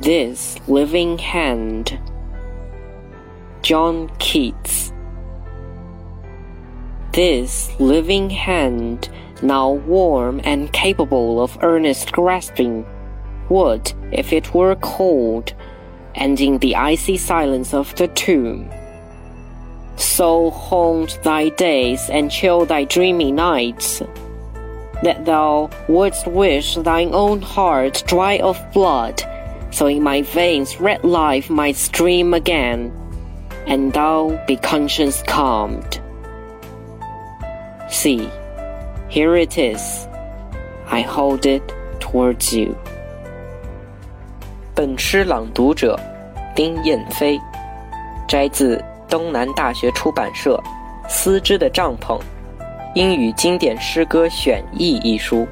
this living hand. John Keats. This living hand, now warm and capable of earnest grasping, would, if it were cold, and in the icy silence of the tomb, so haunt thy days and chill thy dreamy nights, that thou wouldst wish thine own heart dry of blood, so in my veins red life might stream again, and thou be conscience calmed. See, here it is. I hold it towards you. 本诗朗读者丁燕飞，摘自东南大学出版社《丝织的帐篷：英语经典诗歌选译》一书。